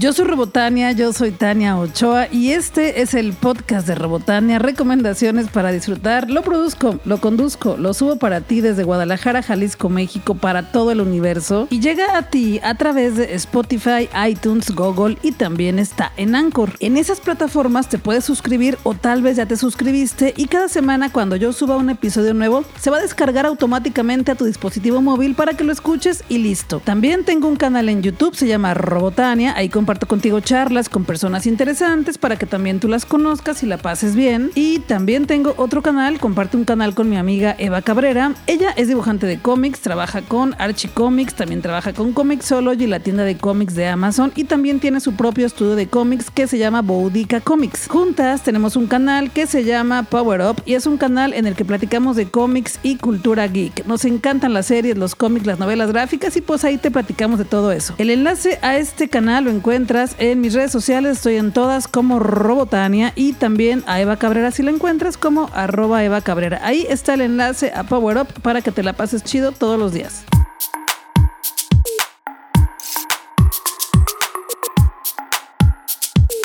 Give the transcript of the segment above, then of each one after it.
Yo soy Robotania, yo soy Tania Ochoa y este es el podcast de Robotania, recomendaciones para disfrutar. Lo produzco, lo conduzco, lo subo para ti desde Guadalajara, Jalisco, México, para todo el universo y llega a ti a través de Spotify, iTunes, Google y también está en Anchor. En esas plataformas te puedes suscribir o tal vez ya te suscribiste y cada semana cuando yo suba un episodio nuevo se va a descargar automáticamente a tu dispositivo móvil para que lo escuches y listo. También tengo un canal en YouTube, se llama Robotania, ahí comparto contigo charlas con personas interesantes para que también tú las conozcas y la pases bien. Y también tengo otro canal, comparte un canal con mi amiga Eva Cabrera. Ella es dibujante de cómics, trabaja con Archie Comics, también trabaja con Comixology, la tienda de cómics de Amazon, y también tiene su propio estudio de cómics que se llama Boudica Comics. Juntas tenemos un canal que se llama Power Up y es un canal en el que platicamos de cómics y cultura geek. Nos encantan las series, los cómics, las novelas gráficas y pues ahí te platicamos de todo eso. El enlace a este canal lo encuentras encuentras en mis redes sociales, estoy en todas como Robotania y también a Eva Cabrera si la encuentras como arroba Eva Cabrera. Ahí está el enlace a Power Up para que te la pases chido todos los días.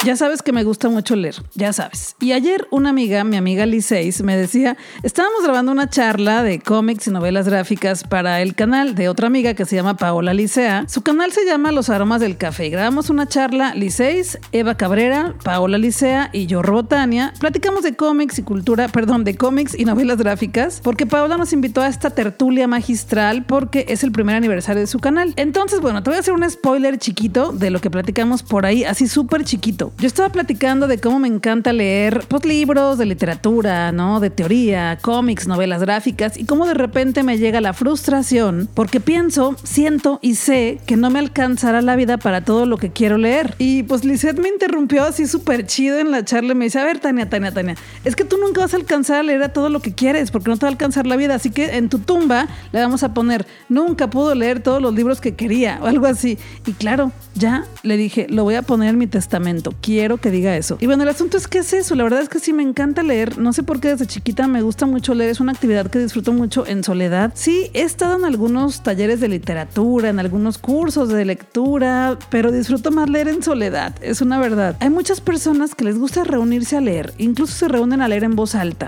Ya sabes que me gusta mucho leer, ya sabes. Y ayer una amiga, mi amiga Liceis, me decía, estábamos grabando una charla de cómics y novelas gráficas para el canal de otra amiga que se llama Paola Licea. Su canal se llama Los Aromas del Café. grabamos una charla, Liceis, Eva Cabrera, Paola Licea y yo, Robotania. Platicamos de cómics y cultura, perdón, de cómics y novelas gráficas, porque Paola nos invitó a esta tertulia magistral porque es el primer aniversario de su canal. Entonces, bueno, te voy a hacer un spoiler chiquito de lo que platicamos por ahí, así súper chiquito. Yo estaba platicando de cómo me encanta leer pues, libros de literatura, ¿no? De teoría, cómics, novelas gráficas y cómo de repente me llega la frustración porque pienso, siento y sé que no me alcanzará la vida para todo lo que quiero leer. Y pues Lisette me interrumpió así súper chido en la charla y me dice, a ver, Tania, Tania, Tania, es que tú nunca vas a alcanzar a leer a todo lo que quieres porque no te va a alcanzar la vida. Así que en tu tumba le vamos a poner, nunca pudo leer todos los libros que quería o algo así. Y claro, ya le dije, lo voy a poner en mi testamento quiero que diga eso. Y bueno, el asunto es que es eso. La verdad es que sí me encanta leer. No sé por qué desde chiquita me gusta mucho leer. Es una actividad que disfruto mucho en soledad. Sí, he estado en algunos talleres de literatura, en algunos cursos de lectura, pero disfruto más leer en soledad. Es una verdad. Hay muchas personas que les gusta reunirse a leer. Incluso se reúnen a leer en voz alta.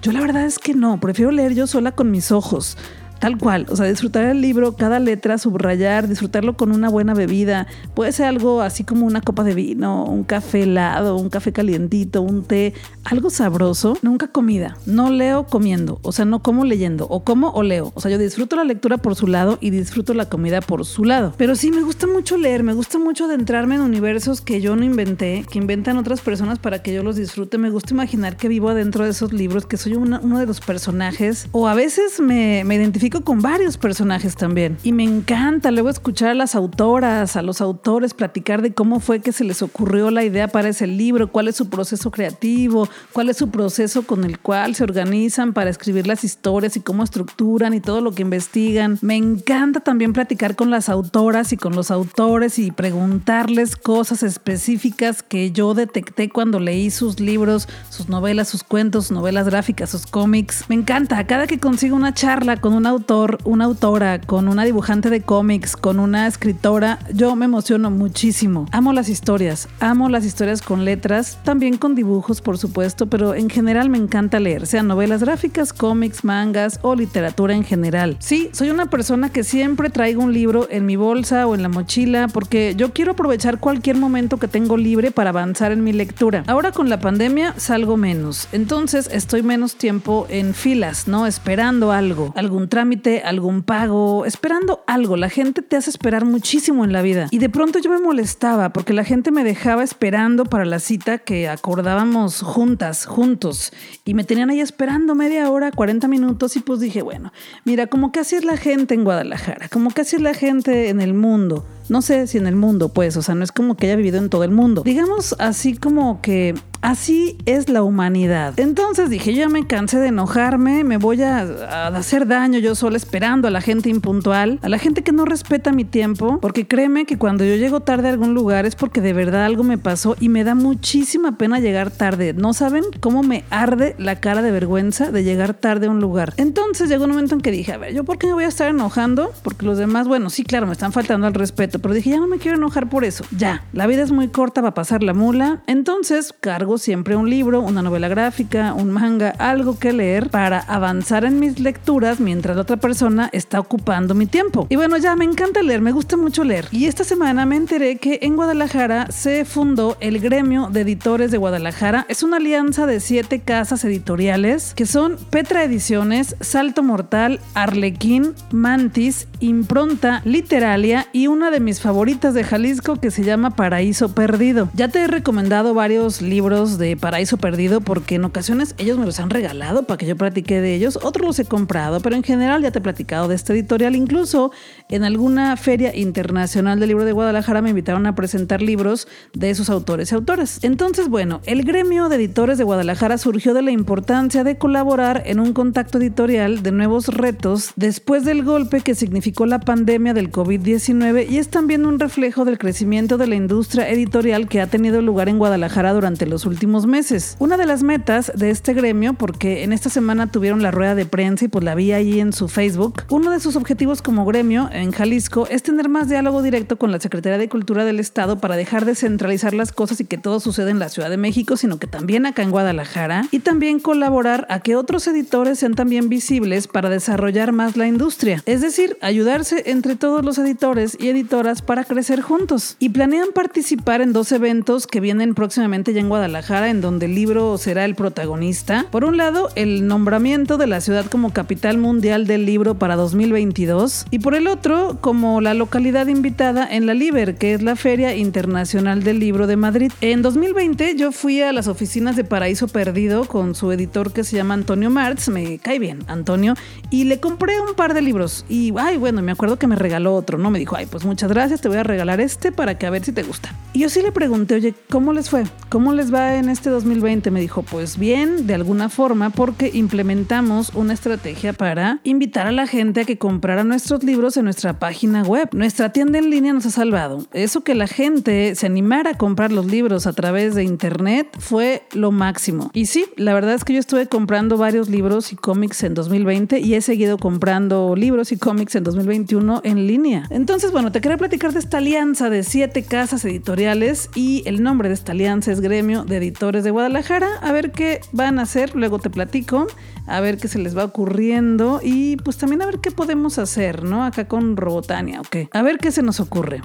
Yo la verdad es que no. Prefiero leer yo sola con mis ojos. Tal cual, o sea, disfrutar el libro, cada letra, subrayar, disfrutarlo con una buena bebida. Puede ser algo así como una copa de vino, un café helado, un café calientito, un té, algo sabroso. Nunca comida. No leo comiendo, o sea, no como leyendo, o como o leo. O sea, yo disfruto la lectura por su lado y disfruto la comida por su lado. Pero sí, me gusta mucho leer, me gusta mucho adentrarme en universos que yo no inventé, que inventan otras personas para que yo los disfrute. Me gusta imaginar que vivo adentro de esos libros, que soy uno de los personajes, o a veces me, me identifico con varios personajes también. Y me encanta luego escuchar a las autoras, a los autores, platicar de cómo fue que se les ocurrió la idea para ese libro, cuál es su proceso creativo, cuál es su proceso con el cual se organizan para escribir las historias y cómo estructuran y todo lo que investigan. Me encanta también platicar con las autoras y con los autores y preguntarles cosas específicas que yo detecté cuando leí sus libros, sus novelas, sus cuentos, novelas gráficas, sus cómics. Me encanta. Cada que consigo una charla con una autor, una autora, con una dibujante de cómics, con una escritora, yo me emociono muchísimo. Amo las historias, amo las historias con letras, también con dibujos, por supuesto, pero en general me encanta leer, sean novelas gráficas, cómics, mangas o literatura en general. Sí, soy una persona que siempre traigo un libro en mi bolsa o en la mochila porque yo quiero aprovechar cualquier momento que tengo libre para avanzar en mi lectura. Ahora con la pandemia salgo menos, entonces estoy menos tiempo en filas, ¿no? Esperando algo, algún trámite algún pago, esperando algo. La gente te hace esperar muchísimo en la vida. Y de pronto yo me molestaba porque la gente me dejaba esperando para la cita que acordábamos juntas, juntos. Y me tenían ahí esperando media hora, 40 minutos y pues dije, bueno, mira, como que así es la gente en Guadalajara, como que así es la gente en el mundo. No sé si en el mundo, pues, o sea, no es como que haya vivido en todo el mundo. Digamos así como que Así es la humanidad. Entonces dije, ya me cansé de enojarme, me voy a, hacer daño yo sola esperando a la gente impuntual, a la gente que no respeta mi tiempo, porque créeme que cuando yo llego tarde a algún lugar es porque de verdad algo me pasó y me da muchísima pena llegar tarde. No saben cómo me arde la cara de vergüenza de llegar tarde a un lugar. Entonces llegó un momento en que dije, a ver, ¿yo por qué me voy a estar enojando? Porque los demás, bueno, sí, claro, me están faltando al respeto pero dije, ya no me quiero enojar por eso. Ya, la vida es muy corta para pasar la mula, entonces cargo siempre un libro, una novela gráfica, un manga, algo que leer para avanzar en mis lecturas mientras la otra persona está ocupando mi tiempo. Y bueno, ya me encanta leer, me gusta mucho leer. Y esta semana me enteré que en Guadalajara se fundó el Gremio de Editores de Guadalajara. Es una alianza de siete casas editoriales que son Petra Ediciones, Salto Mortal, Arlequín, Mantis, Impronta, Literalia y una de mis favoritas de Jalisco que se llama Paraíso Perdido. Ya te he recomendado varios libros de Paraíso Perdido porque en ocasiones ellos me los han regalado para que yo platique de ellos, otros los he comprado, pero en general ya te he platicado de este editorial. Incluso en alguna feria internacional del libro de Guadalajara me invitaron a presentar libros de esos autores y autoras. Entonces, bueno, el gremio de editores de Guadalajara surgió de la importancia de colaborar en un contacto editorial de nuevos retos después del golpe que significó la pandemia del COVID-19 y es también un reflejo del crecimiento de la industria editorial que ha tenido lugar en Guadalajara durante los últimos meses. Una de las metas de este gremio, porque en esta semana tuvieron la rueda de prensa y pues la vi ahí en su Facebook, uno de sus objetivos como gremio en Jalisco es tener más diálogo directo con la Secretaría de Cultura del Estado para dejar de centralizar las cosas y que todo suceda en la Ciudad de México, sino que también acá en Guadalajara y también colaborar a que otros editores sean también visibles para desarrollar más la industria. Es decir, ayudarse entre todos los editores y editoras para crecer juntos. Y planean participar en dos eventos que vienen próximamente ya en Guadalajara, en donde el libro será el protagonista. Por un lado, el nombramiento de la ciudad como capital mundial del libro para 2022 y por el otro, como la localidad invitada en la Liber, que es la Feria Internacional del Libro de Madrid. En 2020 yo fui a las oficinas de Paraíso Perdido con su editor que se llama Antonio Martz, me cae bien Antonio, y le compré un par de libros y, ay, bueno, me acuerdo que me regaló otro, ¿no? Me dijo, ay, pues muchas gracias, te voy a regalar este para que a ver si te gusta. Y yo sí le pregunté, oye, ¿cómo les fue? ¿Cómo les va en este 2020? Me dijo, pues bien, de alguna forma, porque implementamos una estrategia para invitar a la gente a que comprara nuestros libros en nuestra página web. Nuestra tienda en línea nos ha salvado. Eso que la gente se animara a comprar los libros a través de internet fue lo máximo. Y sí, la verdad es que yo estuve comprando varios libros y cómics en 2020 y he seguido comprando libros y cómics en 2021 en línea. Entonces, bueno, te quería platicar de esta alianza de siete casas editoriales y el nombre de esta alianza es Gremio de Editores de Guadalajara. A ver qué van a hacer, luego te platico, a ver qué se les va ocurriendo y pues también a ver qué podemos hacer, ¿no? Acá con Robotania, ok. A ver qué se nos ocurre.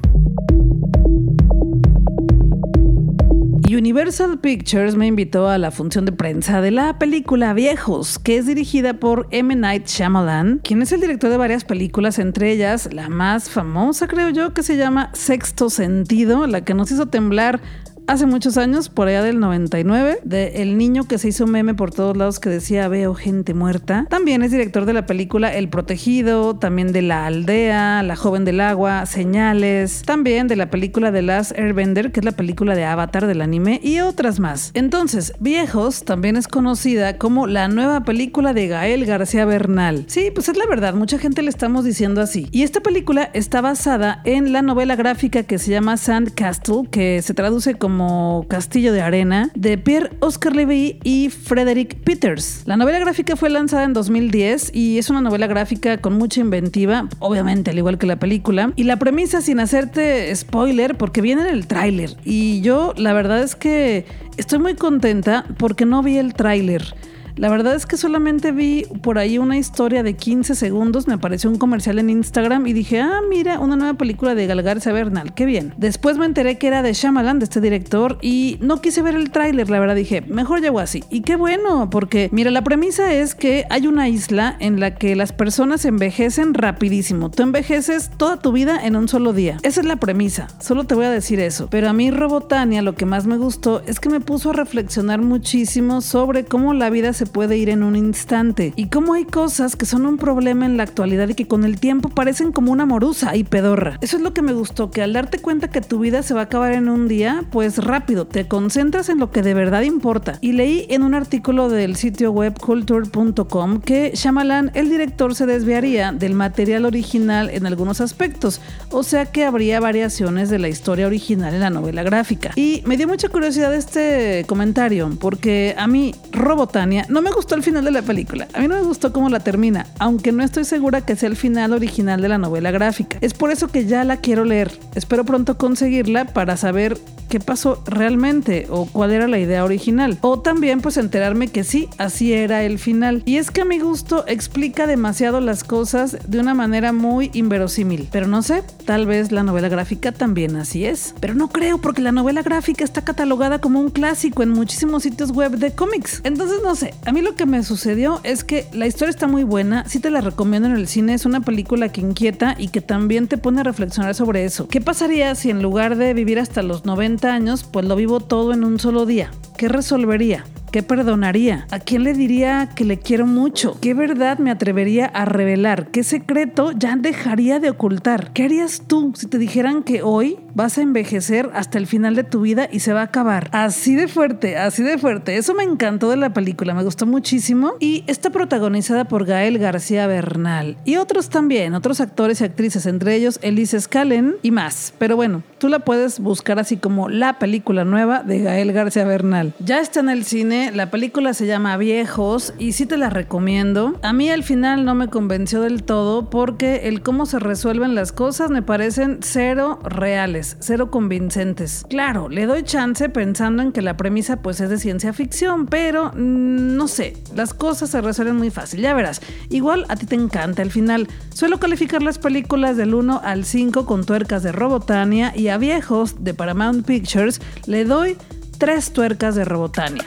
Universal Pictures me invitó a la función de prensa de la película Viejos, que es dirigida por M. Night Shyamalan, quien es el director de varias películas, entre ellas la más famosa, creo yo, que se llama Sexto Sentido, la que nos hizo temblar hace muchos años, por allá del 99, de El niño que se hizo meme por todos lados que decía veo gente muerta. También es director de la película El Protegido, también de La Aldea, La Joven del Agua, Señales, también de la película The Last Airbender, que es la película de Avatar del anime, y otras más. Entonces, Viejos también es conocida como la nueva película de Gael García Bernal. Sí, pues es la verdad, mucha gente le estamos diciendo así. Y esta película está basada en la novela gráfica que se llama Sand Castle, que se traduce como Castillo de Arena, de Pierre Oscar Levy y Frederick Peters. La novela gráfica fue lanzada en 2010 y es una novela gráfica con mucha inventiva, obviamente al igual que la película. Y la premisa, sin hacerte spoiler, porque viene en el tráiler. Y yo la verdad es que estoy muy contenta porque no vi el tráiler. La verdad es que solamente vi por ahí una historia de 15 segundos, me apareció un comercial en Instagram y dije, ah, mira, una nueva película de Galgarza Bernal, qué bien. Después me enteré que era de Shyamalan, de este director, y no quise ver el tráiler, la verdad dije, mejor llego así. Y qué bueno, porque mira, la premisa es que hay una isla en la que las personas envejecen rapidísimo. Tú envejeces toda tu vida en un solo día. Esa es la premisa, solo te voy a decir eso. Pero a mí Robotania lo que más me gustó es que me puso a reflexionar muchísimo sobre cómo la vida se se puede ir en un instante y cómo hay cosas que son un problema en la actualidad y que con el tiempo parecen como una morusa y pedorra. Eso es lo que me gustó, que al darte cuenta que tu vida se va a acabar en un día, pues rápido, te concentras en lo que de verdad importa. Y leí en un artículo del sitio web culture.com que Shyamalan, el director, se desviaría del material original en algunos aspectos, o sea que habría variaciones de la historia original en la novela gráfica. Y me dio mucha curiosidad este comentario, porque a mí Robotania no me gustó el final de la película. A mí no me gustó cómo la termina, aunque no estoy segura que sea el final original de la novela gráfica. Es por eso que ya la quiero leer. Espero pronto conseguirla para saber qué pasó realmente o cuál era la idea original. O también pues enterarme que sí, así era el final. Y es que a mi gusto explica demasiado las cosas de una manera muy inverosímil. Pero no sé, tal vez la novela gráfica también así es. Pero no creo porque la novela gráfica está catalogada como un clásico en muchísimos sitios web de cómics. Entonces no sé, a mí lo que me sucedió es que la historia está muy buena, sí te la recomiendo en el cine, es una película que inquieta y que también te pone a reflexionar sobre eso. ¿Qué pasaría si en lugar de vivir hasta los 90 años, pues lo vivo todo en un solo día. ¿Qué resolvería? ¿Qué perdonaría? ¿A quién le diría que le quiero mucho? ¿Qué verdad me atrevería a revelar? ¿Qué secreto ya dejaría de ocultar? ¿Qué harías tú si te dijeran que hoy vas a envejecer hasta el final de tu vida y se va a acabar? Así de fuerte, así de fuerte. Eso me encantó de la película, me gustó muchísimo. Y está protagonizada por Gael García Bernal. Y otros también, otros actores y actrices, entre ellos Elise Scallen y más. Pero bueno, tú la puedes buscar así como la película nueva de Gael García Bernal. Ya está en el cine la película se llama Viejos y sí te la recomiendo. A mí al final no me convenció del todo porque el cómo se resuelven las cosas me parecen cero reales, cero convincentes. Claro, le doy chance pensando en que la premisa pues es de ciencia ficción, pero mm, no sé, las cosas se resuelven muy fácil, ya verás. Igual a ti te encanta el final. Suelo calificar las películas del 1 al 5 con tuercas de Robotania y Viejos de Paramount Pictures le doy tres tuercas de Robotania.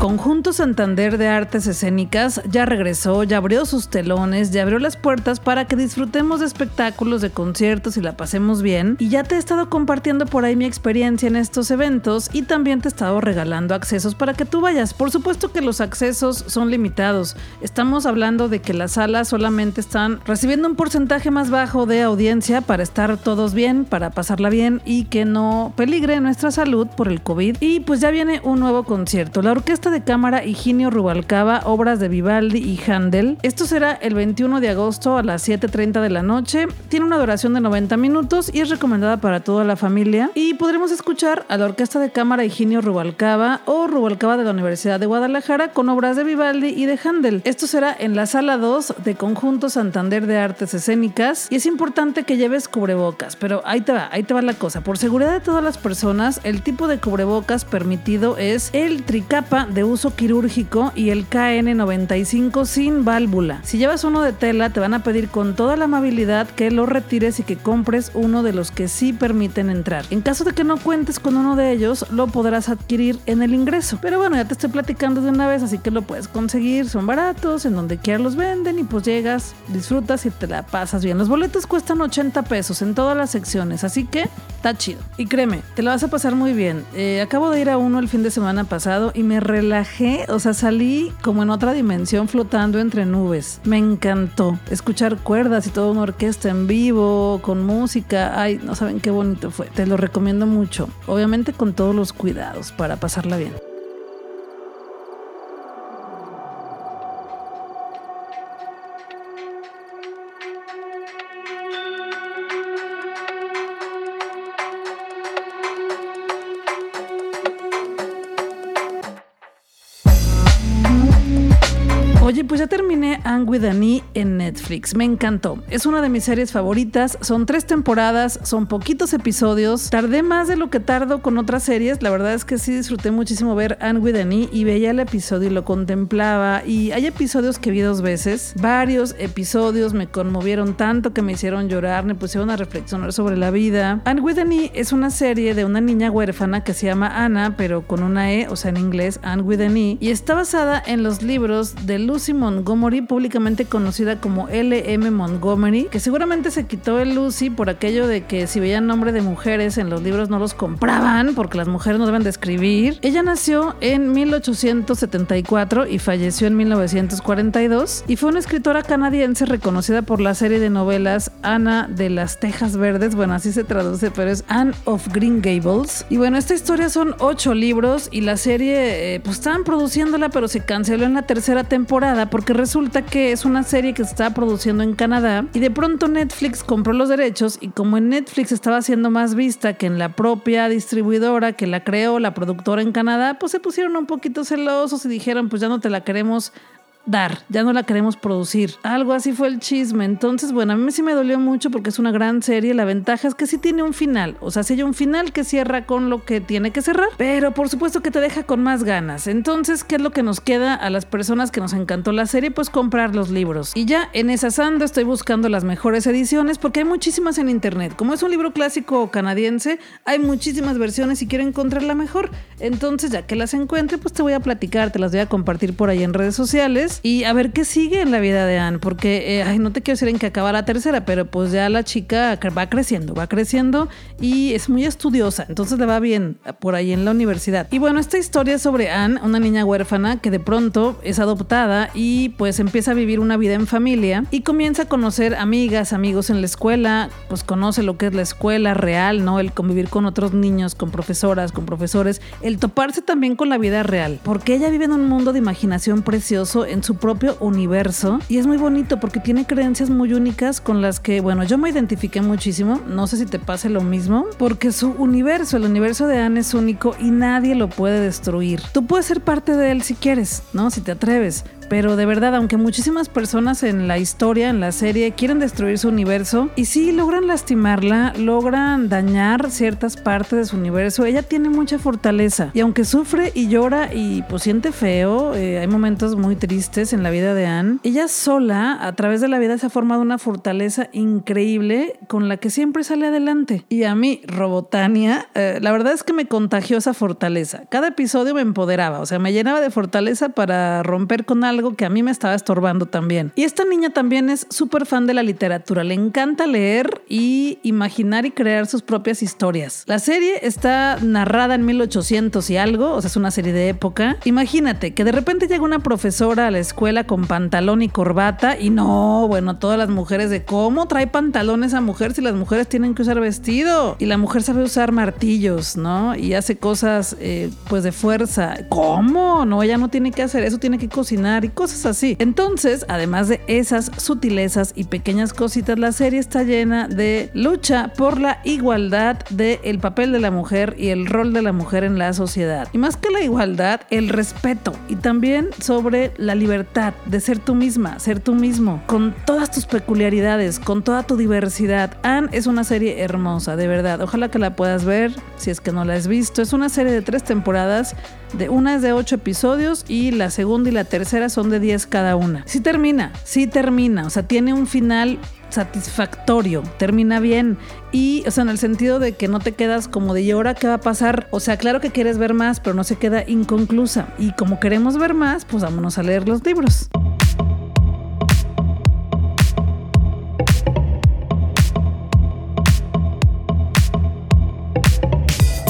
Conjunto Santander de Artes Escénicas ya regresó, ya abrió sus telones, ya abrió las puertas para que disfrutemos de espectáculos, de conciertos y la pasemos bien. Y ya te he estado compartiendo por ahí mi experiencia en estos eventos y también te he estado regalando accesos para que tú vayas. Por supuesto que los accesos son limitados. Estamos hablando de que las salas solamente están recibiendo un porcentaje más bajo de audiencia para estar todos bien, para pasarla bien y que no peligre nuestra salud por el COVID. Y pues ya viene un nuevo concierto. La orquesta de cámara Higinio Rubalcaba, obras de Vivaldi y Handel. Esto será el 21 de agosto a las 7.30 de la noche. Tiene una duración de 90 minutos y es recomendada para toda la familia. Y podremos escuchar a la Orquesta de Cámara Higinio Rubalcaba o Rubalcaba de la Universidad de Guadalajara con obras de Vivaldi y de Handel. Esto será en la sala 2 de Conjunto Santander de Artes Escénicas y es importante que lleves cubrebocas, pero ahí te va, ahí te va la cosa. Por seguridad de todas las personas, el tipo de cubrebocas permitido es el tricapa de uso quirúrgico y el KN95 sin válvula. Si llevas uno de tela, te van a pedir con toda la amabilidad que lo retires y que compres uno de los que sí permiten entrar. En caso de que no cuentes con uno de ellos, lo podrás adquirir en el ingreso. Pero bueno, ya te estoy platicando de una vez, así que lo puedes conseguir. Son baratos, en donde quiera los venden y pues llegas, disfrutas y te la pasas bien. Los boletos cuestan 80 pesos en todas las secciones, así que está chido. Y créeme, te lo vas a pasar muy bien. Eh, acabo de ir a uno el fin de semana pasado y me relajé, o sea, salí como en otra dimensión flotando entre nubes. Me encantó escuchar cuerdas y toda una orquesta en vivo, con música. Ay, no saben qué bonito fue. Te lo recomiendo mucho. Obviamente con todos los cuidados para pasarla bien. With an E en Netflix. Me encantó. Es una de mis series favoritas. Son tres temporadas, son poquitos episodios. Tardé más de lo que tardo con otras series. La verdad es que sí disfruté muchísimo ver Anne with an E y veía el episodio y lo contemplaba. Y hay episodios que vi dos veces. Varios episodios me conmovieron tanto que me hicieron llorar, me pusieron a reflexionar sobre la vida. Anne with an E es una serie de una niña huérfana que se llama Anna, pero con una E, o sea en inglés, Anne with an E. Y está basada en los libros de Lucy Lucy Montgomery, públicamente conocida como LM Montgomery, que seguramente se quitó el Lucy por aquello de que si veían nombre de mujeres en los libros no los compraban porque las mujeres no deben de escribir. Ella nació en 1874 y falleció en 1942 y fue una escritora canadiense reconocida por la serie de novelas Ana de las Tejas Verdes, bueno así se traduce, pero es Anne of Green Gables. Y bueno, esta historia son ocho libros y la serie eh, pues estaban produciéndola pero se canceló en la tercera temporada porque resulta que es una serie que se estaba produciendo en Canadá y de pronto Netflix compró los derechos y como en Netflix estaba siendo más vista que en la propia distribuidora que la creó, la productora en Canadá, pues se pusieron un poquito celosos y dijeron pues ya no te la queremos dar, ya no la queremos producir. Algo así fue el chisme. Entonces, bueno, a mí sí me dolió mucho porque es una gran serie. La ventaja es que sí tiene un final. O sea, si hay un final que cierra con lo que tiene que cerrar, pero por supuesto que te deja con más ganas. Entonces, ¿qué es lo que nos queda a las personas que nos encantó la serie? Pues comprar los libros. Y ya en esa sanda estoy buscando las mejores ediciones porque hay muchísimas en internet. Como es un libro clásico canadiense, hay muchísimas versiones y quiero encontrar la mejor. Entonces, ya que las encuentre, pues te voy a platicar, te las voy a compartir por ahí en redes sociales y a ver qué sigue en la vida de Anne, porque eh, ay, no te quiero decir en que acaba la tercera, pero pues ya la chica va creciendo, va creciendo y es muy estudiosa, entonces le va bien por ahí en la universidad. Y bueno, esta historia es sobre Anne, una niña huérfana que de pronto es adoptada y pues empieza a vivir una vida en familia y comienza a conocer amigas, amigos en la escuela, pues conoce lo que es la escuela real, ¿no? El convivir con otros niños, con profesoras, con profesores, el toparse también con la vida real, porque ella vive en un mundo de imaginación precioso en su propio universo y es muy bonito porque tiene creencias muy únicas con las que, bueno, yo me identifiqué muchísimo, no sé si te pase lo mismo, porque su universo, el universo de Anne es único y nadie lo puede destruir. Tú puedes ser parte de él si quieres, ¿no? Si te atreves, pero de verdad, aunque muchísimas personas en la historia, en la serie, quieren destruir su universo y sí logran lastimarla, logran dañar ciertas partes de su universo, ella tiene mucha fortaleza y aunque sufre y llora y pues siente feo, eh, hay momentos muy tristes en la vida de Anne, ella sola a través de la vida se ha formado una fortaleza increíble con la que siempre sale adelante. Y a mí, Robotania, eh, la verdad es que me contagió esa fortaleza. Cada episodio me empoderaba, o sea, me llenaba de fortaleza para romper con algo algo que a mí me estaba estorbando también. Y esta niña también es súper fan de la literatura, le encanta leer y imaginar y crear sus propias historias. La serie está narrada en 1800 y algo, o sea, es una serie de época. Imagínate que de repente llega una profesora a la escuela con pantalón y corbata y no, bueno, todas las mujeres de cómo trae pantalones a mujer si las mujeres tienen que usar vestido y la mujer sabe usar martillos, ¿no? Y hace cosas eh, pues de fuerza. ¿Cómo? No, ella no tiene que hacer eso, tiene que cocinar cosas así. Entonces, además de esas sutilezas y pequeñas cositas, la serie está llena de lucha por la igualdad del papel de la mujer y el rol de la mujer en la sociedad. Y más que la igualdad, el respeto y también sobre la libertad de ser tú misma, ser tú mismo, con todas tus peculiaridades, con toda tu diversidad. Anne es una serie hermosa, de verdad. Ojalá que la puedas ver si es que no la has visto. Es una serie de tres temporadas, de una es de ocho episodios y la segunda y la tercera son de 10 cada una. Sí termina, sí termina, o sea, tiene un final satisfactorio, termina bien y, o sea, en el sentido de que no te quedas como de, ¿y ahora qué va a pasar? O sea, claro que quieres ver más, pero no se queda inconclusa. Y como queremos ver más, pues vámonos a leer los libros.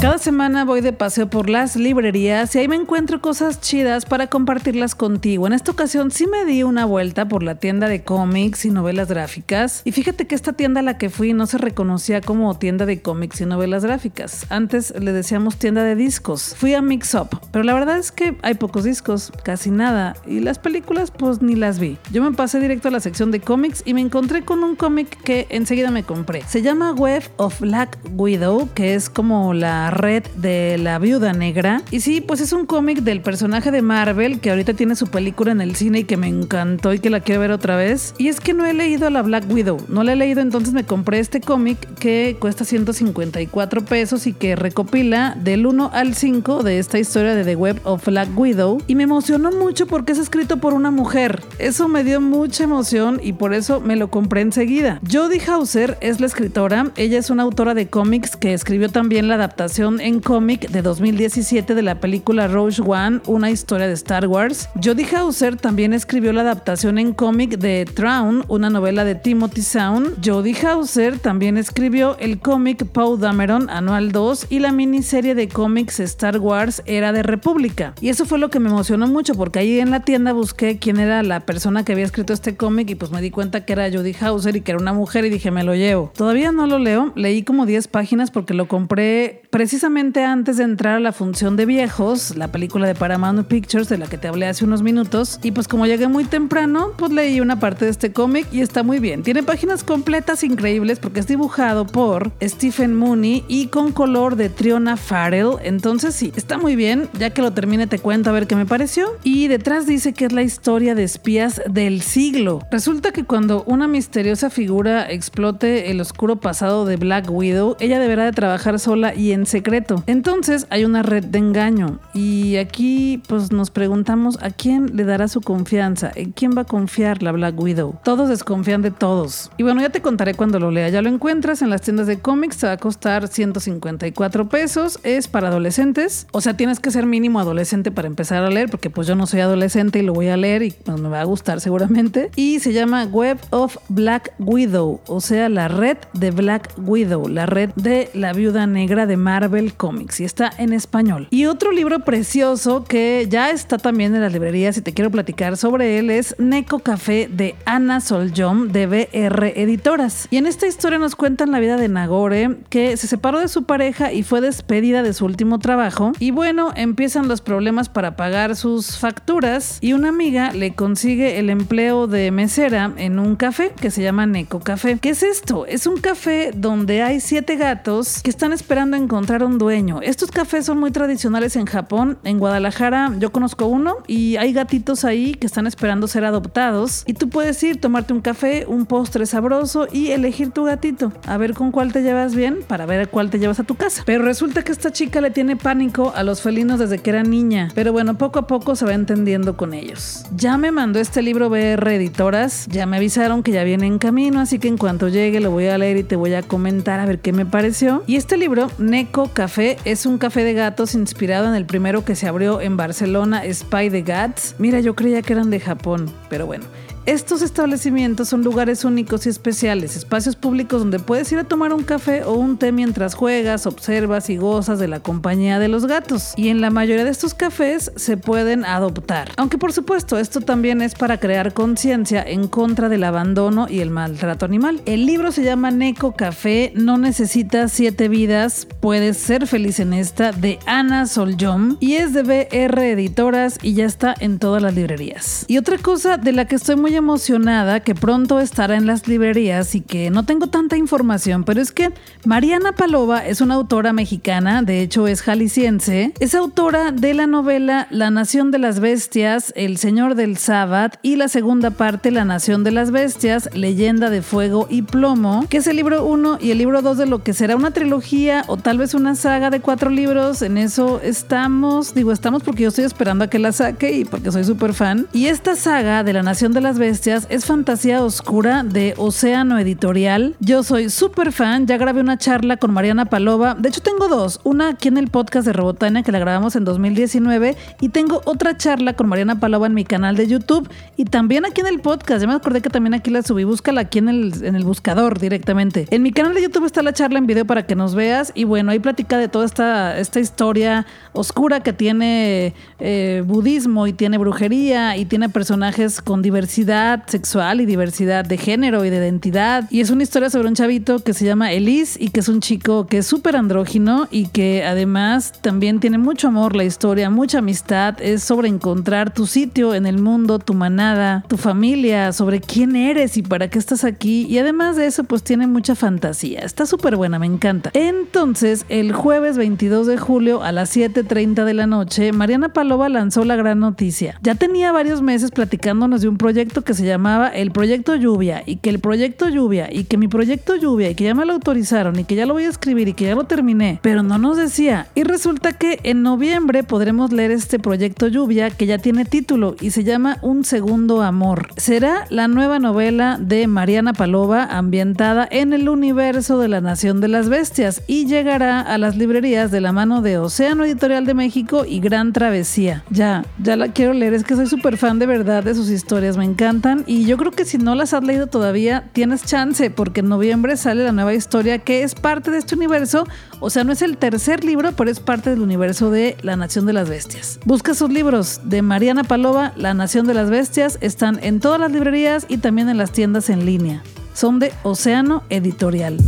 Cada semana voy de paseo por las librerías y ahí me encuentro cosas chidas para compartirlas contigo. En esta ocasión sí me di una vuelta por la tienda de cómics y novelas gráficas. Y fíjate que esta tienda a la que fui no se reconocía como tienda de cómics y novelas gráficas. Antes le decíamos tienda de discos. Fui a Mix Up, pero la verdad es que hay pocos discos, casi nada. Y las películas pues ni las vi. Yo me pasé directo a la sección de cómics y me encontré con un cómic que enseguida me compré. Se llama Web of Black Widow, que es como red de la viuda negra. Y sí, pues es un cómic del personaje de Marvel que ahorita tiene su película en el cine y que me encantó y que la quiero ver otra vez. Y es que no he leído a la Black Widow, no la he leído, entonces me compré este cómic que cuesta 154 pesos y que recopila del 1 al 5 de esta historia de The Web of Black Widow. Y me emocionó mucho porque es escrito por una mujer. Eso me dio mucha emoción y por eso me lo compré enseguida. Jodie Hauser es la escritora, ella es una autora de cómics que escribió también la adaptación en cómic de 2017 de la película Rogue One, una historia de Star Wars. Jodie Hauser también escribió la adaptación en cómic de Traun, una novela de Timothy Sound. Jodie Hauser también escribió el cómic Poe Dameron Anual 2 y la miniserie de cómics Star Wars Era de República. Y eso fue lo que me emocionó mucho porque ahí en la tienda busqué quién era la persona que había escrito este cómic y pues me di cuenta que era Jodie Hauser y que era una mujer y dije me lo llevo. Todavía no lo leo, leí como 10 páginas porque lo compré precisamente precisamente antes de entrar a la función de viejos, la película de Paramount Pictures de la que te hablé hace unos minutos, y pues como llegué muy temprano, pues leí una parte de este cómic y está muy bien. Tiene páginas completas increíbles porque es dibujado por Stephen Mooney y con color de Triona Farrell. Entonces sí, está muy bien. Ya que lo termine te cuento a ver qué me pareció. Y detrás dice que es la historia de espías del siglo. Resulta que cuando una misteriosa figura explote el oscuro pasado de Black Widow, ella deberá de trabajar sola y en secreto. Entonces hay una red de engaño. Y aquí pues nos preguntamos a quién le dará su confianza, en quién va a confiar la Black Widow. Todos desconfían de todos. Y bueno, ya te contaré cuando lo lea. Ya lo encuentras en las tiendas de cómics, te va a costar 154 pesos. Es para adolescentes. O sea, tienes que ser mínimo adolescente para empezar a leer, porque pues yo no soy adolescente y lo voy a leer y pues, me va a gustar seguramente. Y se llama Web of Black Widow, o sea, la red de Black Widow, la red de la viuda negra de Marvel Comics. Y está en español. Y otro libro precioso que ya está también en las librerías y te quiero platicar sobre él es Neko Café de Ana Soljom de BR Editoras. Y en esta historia nos cuentan la vida de Nagore, que se separó de su pareja y fue despedida de su último trabajo. Y bueno, empiezan los problemas para pagar sus facturas y una amiga le consigue el empleo de mesera en un café que se llama Neko Café. ¿Qué es esto? Es un café donde hay siete gatos que están esperando encontrar un dueño. Estos cafés son muy tradicionales en Japón. En Guadalajara yo conozco uno y hay gatitos ahí que están esperando ser adoptados. Y tú puedes ir, tomarte un café, un postre sabroso y elegir tu gatito. A ver con cuál te llevas bien para ver cuál te llevas a tu casa. Pero resulta que esta chica le tiene pánico a los felinos desde que era niña. Pero bueno, poco a poco se va entendiendo con ellos. Ya me mandó este libro BR Editoras. Ya me avisaron que ya viene en camino, así que en cuanto llegue lo voy a leer y te voy a comentar a ver qué me pareció. Y este libro, Neko Café, es un café de gatos inspirado en el primero que se abrió en Barcelona, Spy the Gats. Mira, yo creía que eran de Japón, pero bueno. Estos establecimientos son lugares únicos y especiales, espacios públicos donde puedes ir a tomar un café o un té mientras juegas, observas y gozas de la compañía de los gatos. Y en la mayoría de estos cafés se pueden adoptar. Aunque por supuesto esto también es para crear conciencia en contra del abandono y el maltrato animal. El libro se llama Neko Café, no necesitas siete vidas, puedes ser feliz en esta, de Ana Soljom y es de BR Editoras y ya está en todas las librerías. Y otra cosa de la que estoy muy emocionada que pronto estará en las librerías y que no tengo tanta información, pero es que Mariana Palova es una autora mexicana, de hecho es jalisciense, es autora de la novela La Nación de las Bestias, El Señor del Sábado y la segunda parte La Nación de las Bestias, Leyenda de Fuego y Plomo, que es el libro 1 y el libro 2 de lo que será una trilogía o tal vez una saga de cuatro libros, en eso estamos, digo estamos porque yo estoy esperando a que la saque y porque soy súper fan, y esta saga de La Nación de las Bestias es fantasía oscura de Océano Editorial. Yo soy súper fan, ya grabé una charla con Mariana Palova. De hecho, tengo dos. Una aquí en el podcast de Robotania que la grabamos en 2019 y tengo otra charla con Mariana Palova en mi canal de YouTube y también aquí en el podcast. Ya me acordé que también aquí la subí. Búscala aquí en el, en el buscador directamente. En mi canal de YouTube está la charla en video para que nos veas y bueno, ahí platica de toda esta, esta historia oscura que tiene eh, budismo y tiene brujería y tiene personajes con diversidad sexual y diversidad de género y de identidad. Y es una historia sobre un chavito que se llama Elise y que es un chico que es súper andrógino y que además también tiene mucho amor la historia, mucha amistad. Es sobre encontrar tu sitio en el mundo, tu manada, tu familia, sobre quién eres y para qué estás aquí. Y además de eso, pues tiene mucha fantasía. Está súper buena, me encanta. Entonces, el jueves 22 de julio a las 7.30 de la noche, Mariana Palova lanzó la gran noticia. Ya tenía varios meses platicándonos de un proyecto que se llamaba el Proyecto Lluvia y que el Proyecto Lluvia y que mi Proyecto Lluvia y que ya me lo autorizaron y que ya lo voy a escribir y que ya lo terminé, pero no nos decía. Y resulta que en noviembre podremos leer este Proyecto Lluvia que ya tiene título y se llama Un Segundo Amor. Será la nueva novela de Mariana Palova ambientada en el universo de la Nación de las Bestias y llegará a las librerías de la mano de Océano Editorial de México y Gran Travesía. Ya, ya la quiero leer, es que soy súper fan de verdad de sus historias, me encanta y yo creo que si no las has leído todavía tienes chance porque en noviembre sale la nueva historia que es parte de este universo, o sea, no es el tercer libro, pero es parte del universo de La Nación de las Bestias. Busca sus libros de Mariana Palova, La Nación de las Bestias, están en todas las librerías y también en las tiendas en línea. Son de Océano Editorial.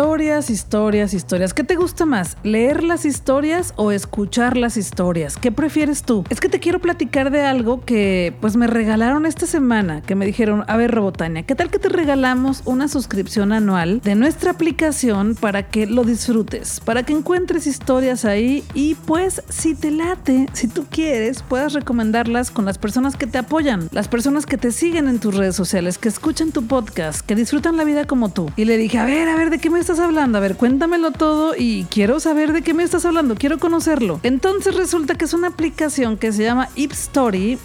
esto Historias, historias, historias. ¿Qué te gusta más? ¿Leer las historias o escuchar las historias? ¿Qué prefieres tú? Es que te quiero platicar de algo que pues me regalaron esta semana, que me dijeron, a ver Robotania, ¿qué tal que te regalamos una suscripción anual de nuestra aplicación para que lo disfrutes, para que encuentres historias ahí y pues si te late, si tú quieres, puedas recomendarlas con las personas que te apoyan, las personas que te siguen en tus redes sociales, que escuchan tu podcast, que disfrutan la vida como tú. Y le dije, a ver, a ver, ¿de qué me estás hablando? A ver, cuéntamelo todo y quiero saber de qué me estás hablando, quiero conocerlo. Entonces resulta que es una aplicación que se llama IpStory,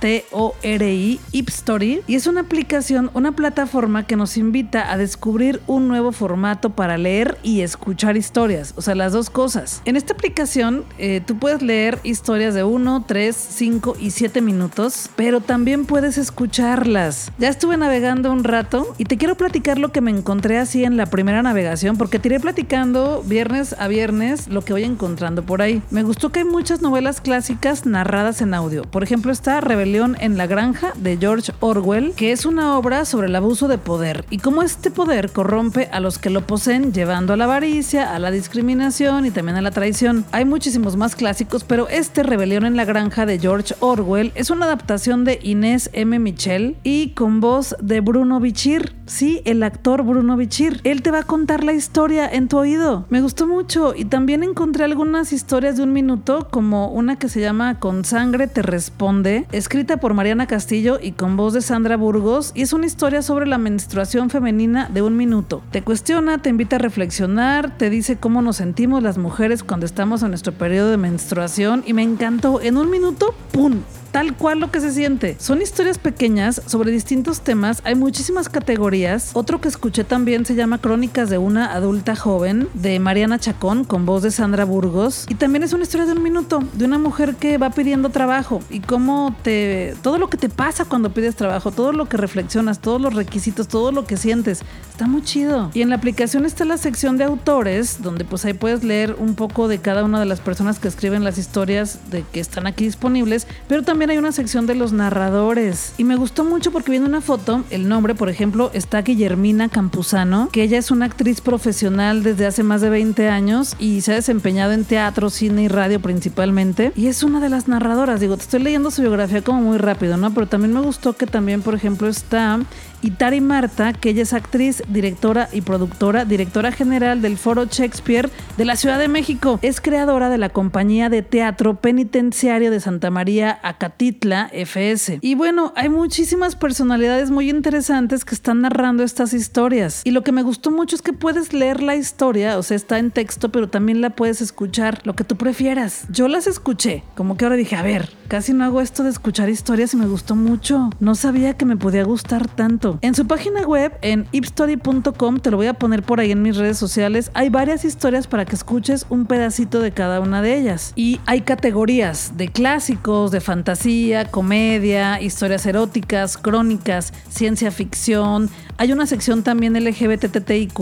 I-P-S-T-O-R-I, IpStory, y es una aplicación, una plataforma que nos invita a descubrir un nuevo formato para leer y escuchar historias, o sea, las dos cosas. En esta aplicación eh, tú puedes leer historias de 1, 3, 5 y 7 minutos, pero también puedes escucharlas. Ya estuve navegando un rato y te quiero platicar lo que me encontré así en la primera navegación, porque te iré platicando viernes a viernes lo que voy encontrando por ahí. Me gustó que hay muchas novelas clásicas narradas en audio. Por ejemplo, está Rebelión en la Granja de George Orwell, que es una obra sobre el abuso de poder y cómo este poder corrompe a los que lo poseen, llevando a la avaricia, a la discriminación y también a la traición. Hay muchísimos más clásicos, pero este Rebelión en la Granja de George Orwell es una adaptación de Inés M. Michel y con voz de Bruno Bichir. Sí, el actor Bruno Bichir. Él te va a contar la historia en tu oído. Me gustó mucho y también encontré algunas historias de un minuto, como una que se llama Con sangre te responde, por Mariana Castillo y con voz de Sandra Burgos, y es una historia sobre la menstruación femenina de un minuto. Te cuestiona, te invita a reflexionar, te dice cómo nos sentimos las mujeres cuando estamos en nuestro periodo de menstruación y me encantó. En un minuto, ¡pum! Tal cual lo que se siente. Son historias pequeñas sobre distintos temas, hay muchísimas categorías. Otro que escuché también se llama Crónicas de una adulta joven de Mariana Chacón con voz de Sandra Burgos y también es una historia de un minuto de una mujer que va pidiendo trabajo y cómo te todo lo que te pasa cuando pides trabajo, todo lo que reflexionas, todos los requisitos, todo lo que sientes. Está muy chido. Y en la aplicación está la sección de autores donde pues ahí puedes leer un poco de cada una de las personas que escriben las historias de que están aquí disponibles, pero también hay una sección de los narradores. Y me gustó mucho porque viene una foto, el nombre, por ejemplo, está Guillermina Campuzano, que ella es una actriz profesional desde hace más de 20 años y se ha desempeñado en teatro, cine y radio principalmente. Y es una de las narradoras. Digo, te estoy leyendo su biografía como muy rápido, ¿no? Pero también me gustó que también, por ejemplo, está y Tari Marta, que ella es actriz, directora y productora, directora general del Foro Shakespeare de la Ciudad de México. Es creadora de la compañía de teatro penitenciario de Santa María Acatitla, FS. Y bueno, hay muchísimas personalidades muy interesantes que están narrando estas historias. Y lo que me gustó mucho es que puedes leer la historia, o sea, está en texto, pero también la puedes escuchar, lo que tú prefieras. Yo las escuché, como que ahora dije, a ver, casi no hago esto de escuchar historias y me gustó mucho. No sabía que me podía gustar tanto. En su página web, en ipstory.com, te lo voy a poner por ahí en mis redes sociales, hay varias historias para que escuches un pedacito de cada una de ellas. Y hay categorías de clásicos, de fantasía, comedia, historias eróticas, crónicas, ciencia ficción. Hay una sección también LGBTTIQ,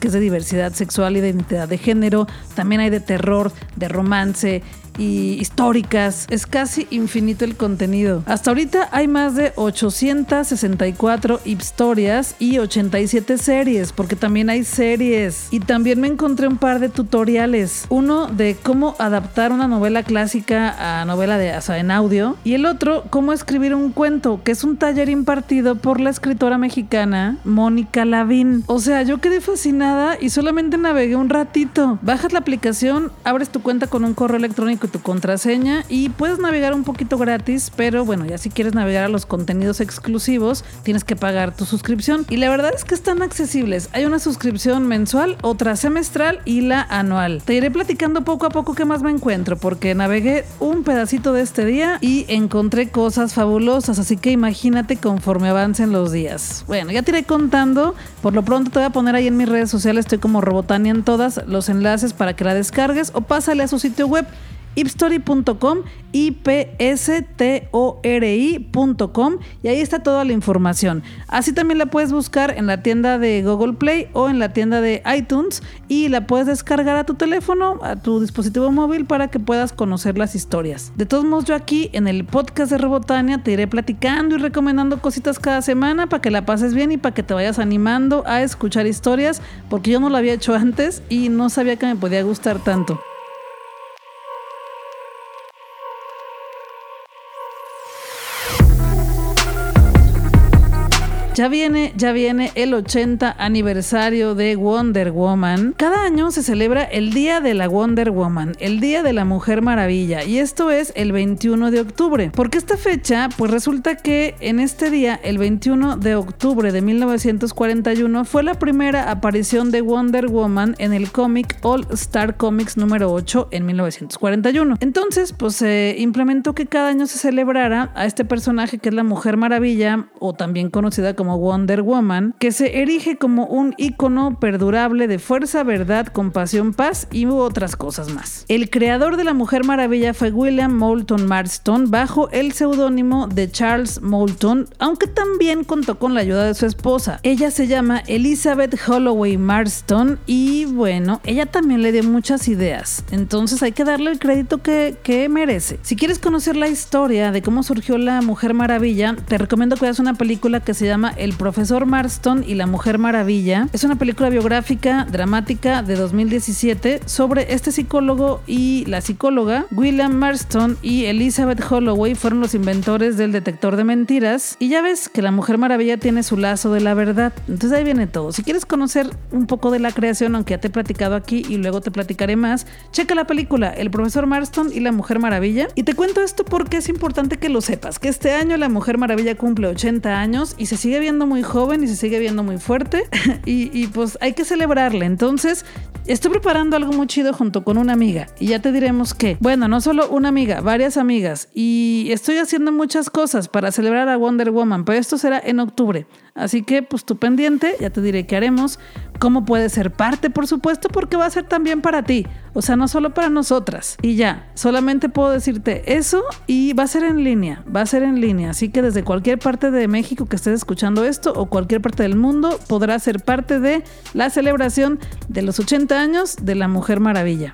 que es de diversidad sexual y de identidad de género. También hay de terror, de romance, y históricas. Es casi infinito el contenido. Hasta ahorita hay más de 864 historias y 87 series, porque también hay series. Y también me encontré un par de tutoriales. Uno de cómo adaptar una novela clásica a novela de, o en audio. Y el otro, cómo escribir un cuento, que es un taller impartido por la escritora mexicana Mónica Lavín. O sea, yo quedé fascinada y solamente navegué un ratito. Bajas la aplicación, abres tu cuenta con un correo electrónico tu contraseña y puedes navegar un poquito gratis, pero bueno, ya si quieres navegar a los contenidos exclusivos, tienes que pagar tu suscripción. Y la verdad es que están accesibles. Hay una suscripción mensual, otra semestral y la anual. Te iré platicando poco a poco qué más me encuentro, porque navegué un pedacito de este día y encontré cosas fabulosas, así que imagínate conforme avancen los días. Bueno, ya te iré contando. Por lo pronto te voy a poner ahí en mis redes sociales, estoy como Robotania en todas, los enlaces para que la descargues o pásale a su sitio web ipstory.com, ipstori.com y ahí está toda la información. Así también la puedes buscar en la tienda de Google Play o en la tienda de iTunes y la puedes descargar a tu teléfono, a tu dispositivo móvil para que puedas conocer las historias. De todos modos, yo aquí en el podcast de Robotania te iré platicando y recomendando cositas cada semana para que la pases bien y para que te vayas animando a escuchar historias, porque yo no lo había hecho antes y no sabía que me podía gustar tanto. Ya viene, ya viene el 80 aniversario de Wonder Woman. Cada año se celebra el Día de la Wonder Woman, el Día de la Mujer Maravilla, y esto es el 21 de octubre. ¿Por qué esta fecha? Pues resulta que en este día, el 21 de octubre de 1941, fue la primera aparición de Wonder Woman en el cómic All Star Comics número 8 en 1941. Entonces, pues se implementó que cada año se celebrara a este personaje que es la Mujer Maravilla, o también conocida como Wonder Woman, que se erige como un icono perdurable de fuerza, verdad, compasión, paz y otras cosas más. El creador de la Mujer Maravilla fue William Moulton Marston bajo el seudónimo de Charles Moulton, aunque también contó con la ayuda de su esposa. Ella se llama Elizabeth Holloway Marston y bueno, ella también le dio muchas ideas, entonces hay que darle el crédito que, que merece. Si quieres conocer la historia de cómo surgió la Mujer Maravilla, te recomiendo que veas una película que se llama el profesor Marston y la Mujer Maravilla. Es una película biográfica dramática de 2017 sobre este psicólogo y la psicóloga. William Marston y Elizabeth Holloway fueron los inventores del detector de mentiras. Y ya ves que la Mujer Maravilla tiene su lazo de la verdad. Entonces ahí viene todo. Si quieres conocer un poco de la creación, aunque ya te he platicado aquí y luego te platicaré más, checa la película El profesor Marston y la Mujer Maravilla. Y te cuento esto porque es importante que lo sepas, que este año la Mujer Maravilla cumple 80 años y se sigue viendo muy joven y se sigue viendo muy fuerte. Y, y pues hay que celebrarle. Entonces, estoy preparando algo muy chido junto con una amiga. Y ya te diremos que, bueno, no solo una amiga, varias amigas. Y estoy haciendo muchas cosas para celebrar a Wonder Woman, pero esto será en octubre. Así que pues tú pendiente, ya te diré qué haremos, cómo puedes ser parte, por supuesto, porque va a ser también para ti, o sea, no solo para nosotras. Y ya, solamente puedo decirte eso y va a ser en línea, va a ser en línea, así que desde cualquier parte de México que estés escuchando esto o cualquier parte del mundo podrás ser parte de la celebración de los 80 años de la Mujer Maravilla.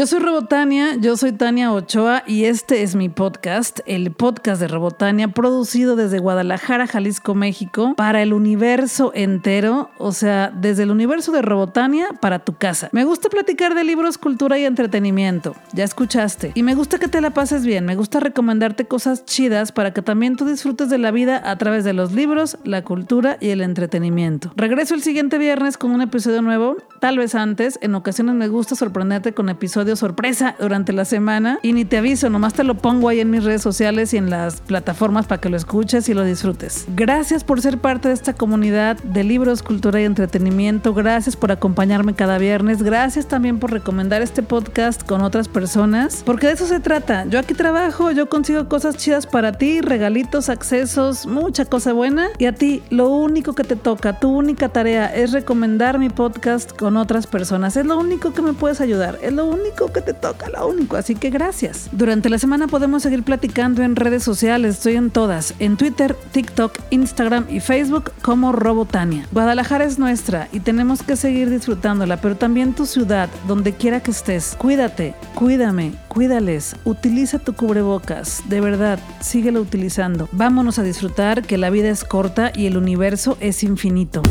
Yo soy Robotania, yo soy Tania Ochoa y este es mi podcast, el podcast de Robotania, producido desde Guadalajara, Jalisco, México, para el universo entero, o sea, desde el universo de Robotania para tu casa. Me gusta platicar de libros, cultura y entretenimiento, ya escuchaste. Y me gusta que te la pases bien, me gusta recomendarte cosas chidas para que también tú disfrutes de la vida a través de los libros, la cultura y el entretenimiento. Regreso el siguiente viernes con un episodio nuevo, tal vez antes, en ocasiones me gusta sorprenderte con episodios sorpresa durante la semana y ni te aviso, nomás te lo pongo ahí en mis redes sociales y en las plataformas para que lo escuches y lo disfrutes. Gracias por ser parte de esta comunidad de libros, cultura y entretenimiento. Gracias por acompañarme cada viernes. Gracias también por recomendar este podcast con otras personas, porque de eso se trata. Yo aquí trabajo, yo consigo cosas chidas para ti, regalitos, accesos, mucha cosa buena. Y a ti, lo único que te toca, tu única tarea es recomendar mi podcast con otras personas. Es lo único que me puedes ayudar. Es lo que te toca, lo único. Así que gracias. Durante la semana podemos seguir platicando en redes sociales. Estoy en todas. En Twitter, TikTok, Instagram y Facebook como Robotania. Guadalajara es nuestra y tenemos que seguir disfrutándola, pero también tu ciudad, donde quiera que estés. Cuídate, cuídame, cuídales. Utiliza tu cubrebocas. De verdad, síguelo utilizando. Vámonos a disfrutar que la vida es corta y el universo es infinito.